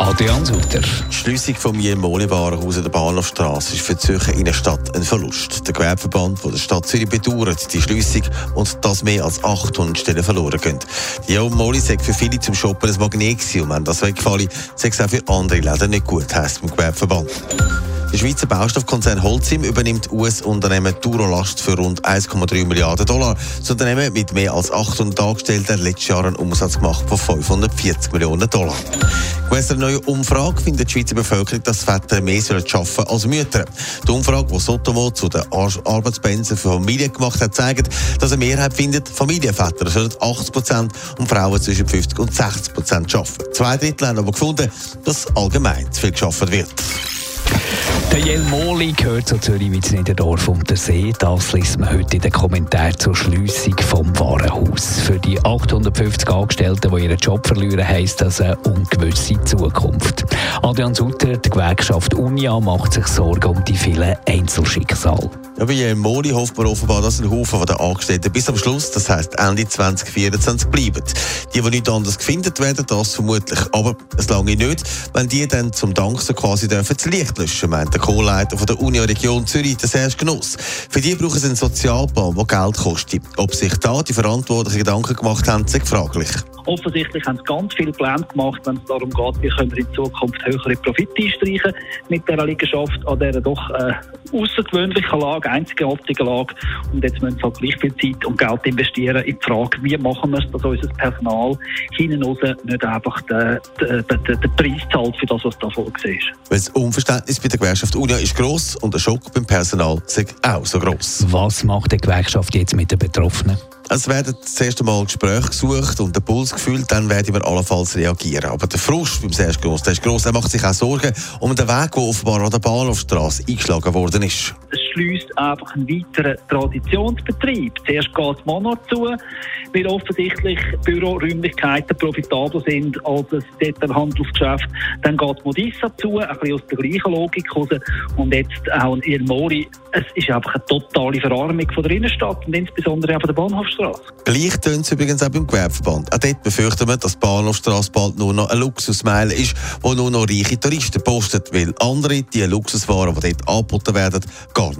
Adrian Sutter. Die Schliessung vom Jemoli-Warenhaus an der Bahnhofstrasse ist für die Zürcher Innenstadt ein Verlust. Der Gewerbeverband der Stadt Zürich bedauert die Schliessung und dass mehr als 800 Stellen verloren gehen. Die Jemoli sagt für viele zum Shoppen ein Magnet gewesen und wenn das wegfallen, sagt es auch für andere Läden nicht gut, heisst beim Gewerbeverband. Schweizer Baustoffkonzern Holcim übernimmt US-Unternehmen Durolast für rund 1,3 Milliarden Dollar. Das Unternehmen mit mehr als 800 Angestellten hat letztes Jahr einen Umsatz gemacht von 540 Millionen Dollar. Gemäss einer neuen Umfrage findet die Schweizer Bevölkerung, dass Väter mehr arbeiten als Mütter. Die Umfrage, die Sotomo zu den Ar Arbeitspensen für Familien gemacht hat, zeigt, dass eine Mehrheit findet, Familienväter sollen 80 Prozent und Frauen zwischen 50 und 60 Prozent arbeiten. Zwei Drittel haben aber gefunden, dass allgemein zu viel geschafft wird. Der Jelmoli gehört zu Zürich wie Niederdorf und der See. Das liest man heute in den Kommentaren zur Schliessung vom Warenhaus. Für die 850 Angestellten, die ihren Job verlieren, heisst das eine ungewisse Zukunft. Adrian Sutter, die Gewerkschaft Unia, macht sich Sorgen um die vielen Einzelschicksale. Ja, bei Moli hofft man offenbar, dass ein Haufen der Angestellten bis am Schluss, das heisst Ende 2024, bleiben. Die, die nicht anders gefunden werden, das vermutlich. Aber es lange nicht, wenn die dann zum Dank so quasi dürfen das Licht löschen, meint der Co-Leiter der Union-Region Zürich, der Serge Genuss. Für die brauchen sie einen Sozialplan, der Geld kostet. Ob sich da die Verantwortlichen Gedanken gemacht haben, ist fraglich. Offensichtlich haben sie ganz viele Pläne gemacht, wenn es darum geht, wie können wir in Zukunft höhere Profite einstreichen mit dieser Liegenschaft an dieser doch äh, außergewöhnlichen Lage, einzigartigen Lage. Und jetzt müssen sie halt gleich viel Zeit und Geld investieren in die Frage, wie machen wir es, dass unser Personal hinten raus nicht einfach den, den, den, den Preis zahlt für das, was da vorgesehen ist. Das Unverständnis bei der Gewerkschaft UNIA ist gross und der Schock beim Personal ist auch so gross. Was macht die Gewerkschaft jetzt mit den Betroffenen? Es werden das erste Mal Gespräche gesucht und der Puls gefühlt, dann werden wir allenfalls reagieren. Aber der Frust beim Serge Gross, der ist gross. Er macht sich auch Sorgen um den Weg, der offenbar an der Bahnhofstrasse eingeschlagen worden ist. Schließt einfach einen weiteren Traditionsbetrieb. Zuerst geht Monat zu, weil offensichtlich Büroräumlichkeiten profitabler sind als ein Detailhandelsgeschäft. Dann geht Modissa zu, ein bisschen aus der gleichen Logik raus. Und jetzt auch in El Mori. Es ist einfach eine totale Verarmung von der Innenstadt und insbesondere auch von der Bahnhofstrasse. Gleich tönt es übrigens auch beim Gewerbeverband. Auch dort befürchten wir, dass die Bahnhofstrasse bald nur noch ein Luxusmeile ist, wo nur noch reiche Touristen postet, weil andere die Luxuswaren, die dort angeboten werden, gar nicht